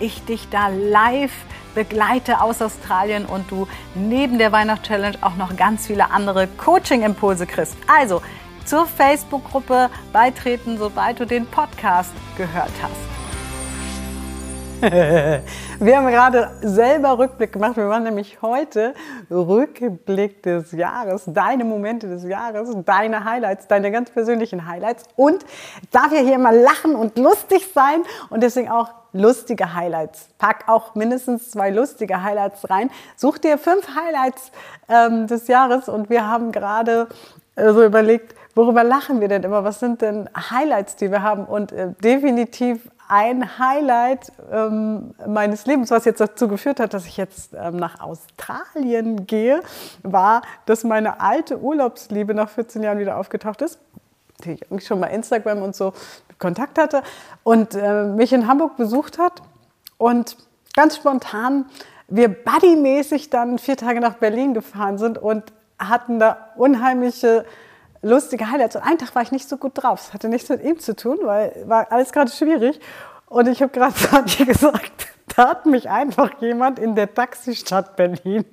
ich dich da live begleite aus Australien und du neben der Weihnachtschallenge auch noch ganz viele andere Coaching-Impulse kriegst. Also zur Facebook-Gruppe beitreten, sobald du den Podcast gehört hast. Wir haben gerade selber Rückblick gemacht. Wir machen nämlich heute Rückblick des Jahres, deine Momente des Jahres, deine Highlights, deine ganz persönlichen Highlights. Und darf ja hier immer lachen und lustig sein und deswegen auch lustige Highlights. Pack auch mindestens zwei lustige Highlights rein. Such dir fünf Highlights ähm, des Jahres und wir haben gerade äh, so überlegt, worüber lachen wir denn immer? Was sind denn Highlights, die wir haben? Und äh, definitiv ein Highlight ähm, meines Lebens, was jetzt dazu geführt hat, dass ich jetzt ähm, nach Australien gehe, war, dass meine alte Urlaubsliebe nach 14 Jahren wieder aufgetaucht ist, die ich schon mal Instagram und so Kontakt hatte und äh, mich in Hamburg besucht hat und ganz spontan wir buddymäßig dann vier Tage nach Berlin gefahren sind und hatten da unheimliche lustige Highlights. Und einen Tag war ich nicht so gut drauf. Es hatte nichts mit ihm zu tun, weil war alles gerade schwierig. Und ich habe gerade Sandy gesagt, da hat mich einfach jemand in der Taxistadt Berlin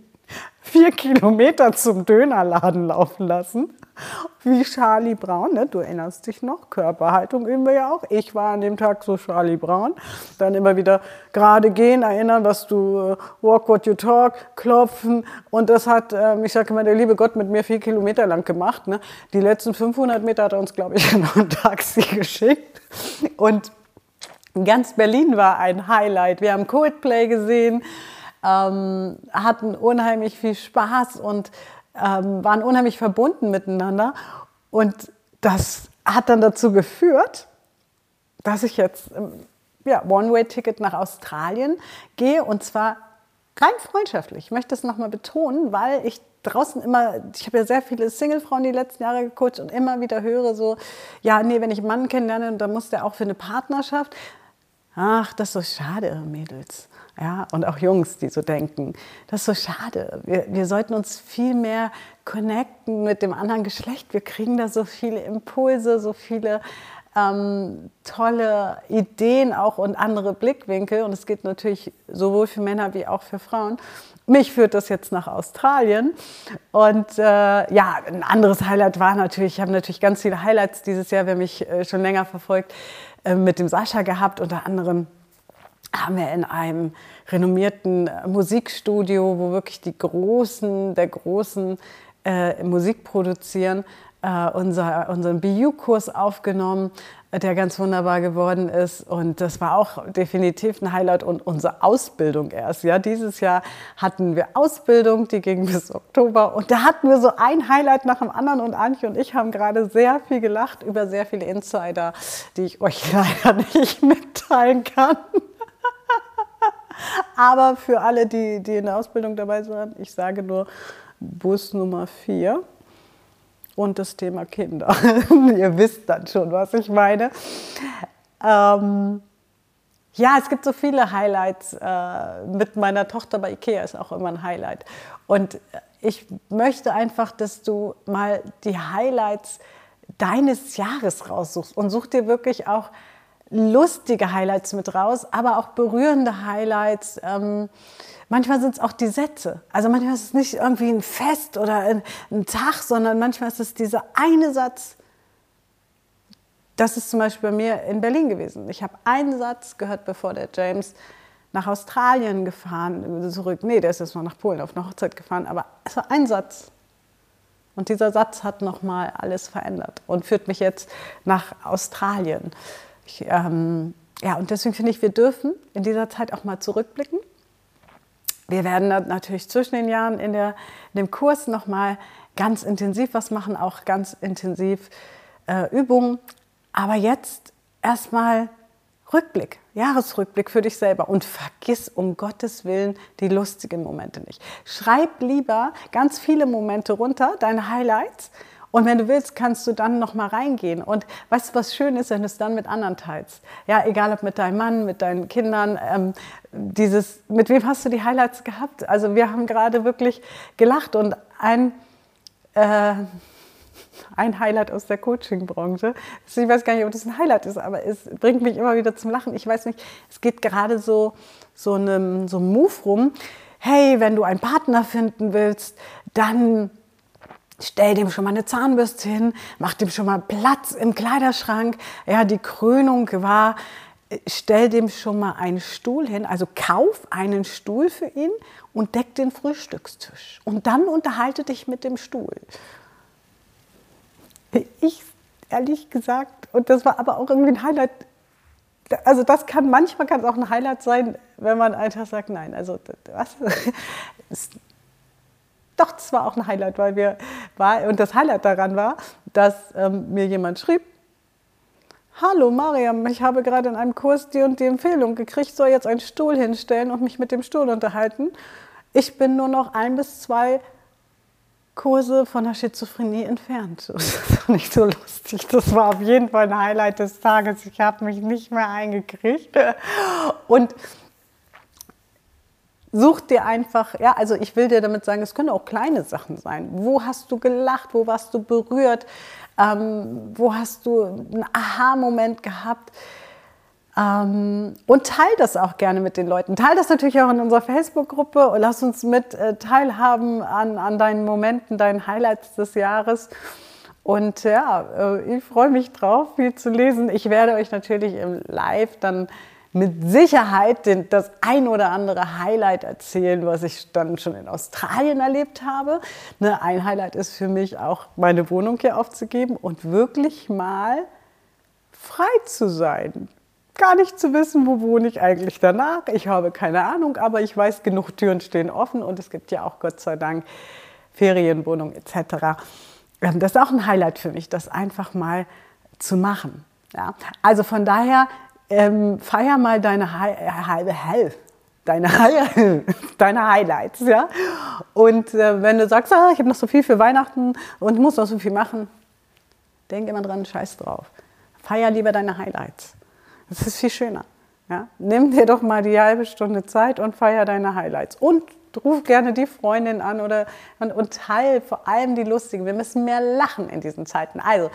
vier Kilometer zum Dönerladen laufen lassen. Wie Charlie Brown, ne? du erinnerst dich noch, Körperhaltung üben wir ja auch. Ich war an dem Tag so Charlie Brown. Dann immer wieder gerade gehen, erinnern, was du, äh, walk what you talk, klopfen. Und das hat, äh, ich sage immer, der liebe Gott mit mir vier Kilometer lang gemacht. Ne? Die letzten 500 Meter hat er uns, glaube ich, noch ein Taxi geschickt. Und ganz Berlin war ein Highlight. Wir haben Coldplay gesehen ähm, hatten unheimlich viel Spaß und ähm, waren unheimlich verbunden miteinander. Und das hat dann dazu geführt, dass ich jetzt ja, One-Way-Ticket nach Australien gehe und zwar rein freundschaftlich. Ich möchte es nochmal betonen, weil ich draußen immer, ich habe ja sehr viele Single-Frauen die letzten Jahre gecoacht und immer wieder höre so, ja, nee, wenn ich einen Mann kennenlerne, dann muss der auch für eine Partnerschaft. Ach, das ist so schade, Mädels. Ja, und auch Jungs, die so denken. Das ist so schade. Wir, wir sollten uns viel mehr connecten mit dem anderen Geschlecht. Wir kriegen da so viele Impulse, so viele ähm, tolle Ideen auch und andere Blickwinkel. Und es geht natürlich sowohl für Männer wie auch für Frauen. Mich führt das jetzt nach Australien. Und äh, ja, ein anderes Highlight war natürlich, ich habe natürlich ganz viele Highlights dieses Jahr, wer mich äh, schon länger verfolgt, äh, mit dem Sascha gehabt, unter anderem haben wir in einem renommierten äh, Musikstudio, wo wirklich die Großen der Großen äh, Musik produzieren, äh, unser, unseren BU-Kurs aufgenommen, äh, der ganz wunderbar geworden ist. Und das war auch definitiv ein Highlight und unsere Ausbildung erst. Ja, dieses Jahr hatten wir Ausbildung, die ging bis Oktober. Und da hatten wir so ein Highlight nach dem anderen. Und Antje und ich haben gerade sehr viel gelacht über sehr viele Insider, die ich euch leider nicht mitteilen kann. Aber für alle, die, die in der Ausbildung dabei sind, ich sage nur Bus Nummer 4 und das Thema Kinder. Ihr wisst dann schon, was ich meine. Ähm, ja, es gibt so viele Highlights. Äh, mit meiner Tochter bei Ikea ist auch immer ein Highlight. Und ich möchte einfach, dass du mal die Highlights deines Jahres raussuchst und such dir wirklich auch lustige Highlights mit raus, aber auch berührende Highlights. Ähm, manchmal sind es auch die Sätze. Also manchmal ist es nicht irgendwie ein Fest oder ein, ein Tag, sondern manchmal ist es dieser eine Satz. Das ist zum Beispiel bei mir in Berlin gewesen. Ich habe einen Satz gehört, bevor der James nach Australien gefahren, zurück. Nee, der ist jetzt noch nach Polen auf eine Hochzeit gefahren, aber es war ein Satz. Und dieser Satz hat nochmal alles verändert und führt mich jetzt nach Australien. Ich, ähm, ja, und deswegen finde ich, wir dürfen in dieser Zeit auch mal zurückblicken. Wir werden natürlich zwischen den Jahren in, der, in dem Kurs nochmal ganz intensiv was machen, auch ganz intensiv äh, Übungen. Aber jetzt erstmal Rückblick, Jahresrückblick für dich selber und vergiss um Gottes Willen die lustigen Momente nicht. Schreib lieber ganz viele Momente runter, deine Highlights. Und wenn du willst, kannst du dann noch mal reingehen. Und weißt du, was schön ist, wenn du es dann mit anderen teilst? Ja, egal ob mit deinem Mann, mit deinen Kindern. Ähm, dieses, mit wem hast du die Highlights gehabt? Also wir haben gerade wirklich gelacht und ein äh, ein Highlight aus der Coaching-Branche. Ich weiß gar nicht, ob das ein Highlight ist, aber es bringt mich immer wieder zum Lachen. Ich weiß nicht, es geht gerade so, so, einem, so ein Move rum. Hey, wenn du einen Partner finden willst, dann stell dem schon mal eine Zahnbürste hin, mach dem schon mal Platz im Kleiderschrank. Ja, die Krönung war, stell dem schon mal einen Stuhl hin, also kauf einen Stuhl für ihn und deck den Frühstückstisch. Und dann unterhalte dich mit dem Stuhl. Ich, ehrlich gesagt, und das war aber auch irgendwie ein Highlight. Also das kann, manchmal kann es auch ein Highlight sein, wenn man einfach sagt, nein, also was? Doch, das war auch ein Highlight, weil wir war und das Highlight daran war, dass ähm, mir jemand schrieb: Hallo Mariam, ich habe gerade in einem Kurs die und die Empfehlung gekriegt, soll jetzt einen Stuhl hinstellen und mich mit dem Stuhl unterhalten. Ich bin nur noch ein bis zwei Kurse von der Schizophrenie entfernt. Das ist nicht so lustig. Das war auf jeden Fall ein Highlight des Tages. Ich habe mich nicht mehr eingekriegt. Und such dir einfach, ja, also ich will dir damit sagen, es können auch kleine Sachen sein. Wo hast du gelacht? Wo warst du berührt? Ähm, wo hast du einen Aha-Moment gehabt? Ähm, und teil das auch gerne mit den Leuten. Teil das natürlich auch in unserer Facebook-Gruppe und lass uns mit äh, teilhaben an, an deinen Momenten, deinen Highlights des Jahres. Und ja, äh, ich freue mich drauf, viel zu lesen. Ich werde euch natürlich im Live dann mit Sicherheit den, das ein oder andere Highlight erzählen, was ich dann schon in Australien erlebt habe. Ne, ein Highlight ist für mich auch, meine Wohnung hier aufzugeben und wirklich mal frei zu sein gar nicht zu wissen, wo wohne ich eigentlich danach. Ich habe keine Ahnung, aber ich weiß, genug Türen stehen offen und es gibt ja auch Gott sei Dank Ferienwohnungen etc. Ähm, das ist auch ein Highlight für mich, das einfach mal zu machen. Ja? Also von daher ähm, feier mal deine halbe Hell. Deine, deine Highlights, ja. Und äh, wenn du sagst, ah, ich habe noch so viel für Weihnachten und muss noch so viel machen, denk immer dran, scheiß drauf. Feier lieber deine Highlights. Das ist viel schöner. Ja? Nimm dir doch mal die halbe Stunde Zeit und feier deine Highlights. Und ruf gerne die Freundin an oder, und, und teil vor allem die lustigen. Wir müssen mehr lachen in diesen Zeiten. Also,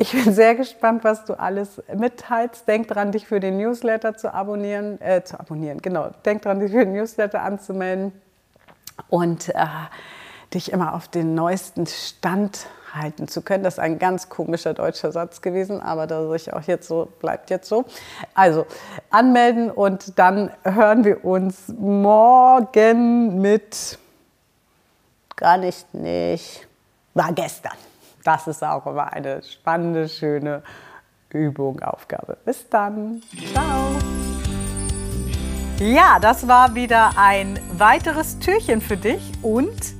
ich bin sehr gespannt, was du alles mitteilst. Denk dran, dich für den Newsletter zu abonnieren. Äh, zu abonnieren, genau. Denk dran, dich für den Newsletter anzumelden. Und äh, dich immer auf den neuesten Stand halten zu können. Das ist ein ganz komischer deutscher Satz gewesen, aber das ich auch jetzt so bleibt jetzt so. Also anmelden und dann hören wir uns morgen mit gar nicht nicht war gestern. Das ist auch immer eine spannende, schöne Übung, Aufgabe. Bis dann. Ciao. Ja, das war wieder ein weiteres Türchen für dich und